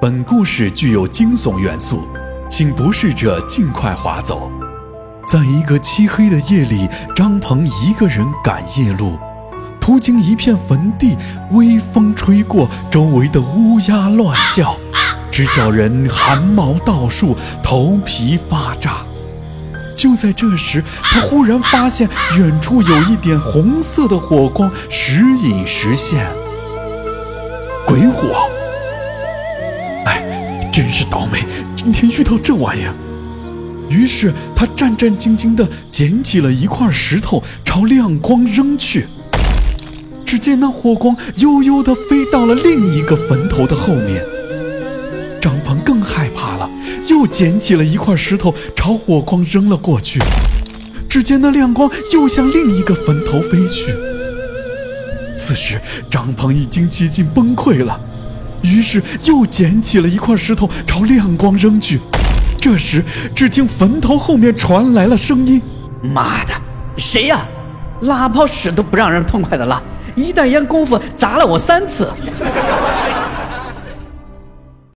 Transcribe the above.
本故事具有惊悚元素，请不适者尽快划走。在一个漆黑的夜里，张鹏一个人赶夜路，途经一片坟地，微风吹过，周围的乌鸦乱叫，直叫人汗毛倒竖，头皮发炸。就在这时，他忽然发现远处有一点红色的火光时隐时现，鬼火！哎，真是倒霉，今天遇到这玩意儿。于是他战战兢兢地捡起了一块石头，朝亮光扔去。只见那火光悠悠地飞到了另一个坟头的后面。张鹏更害怕了，又捡起了一块石头，朝火光扔了过去。只见那亮光又向另一个坟头飞去。此时张鹏已经几近崩溃了，于是又捡起了一块石头，朝亮光扔去。这时，只听坟头后面传来了声音：“妈的，谁呀？拉泡屎都不让人痛快的拉，一袋烟功夫砸了我三次。”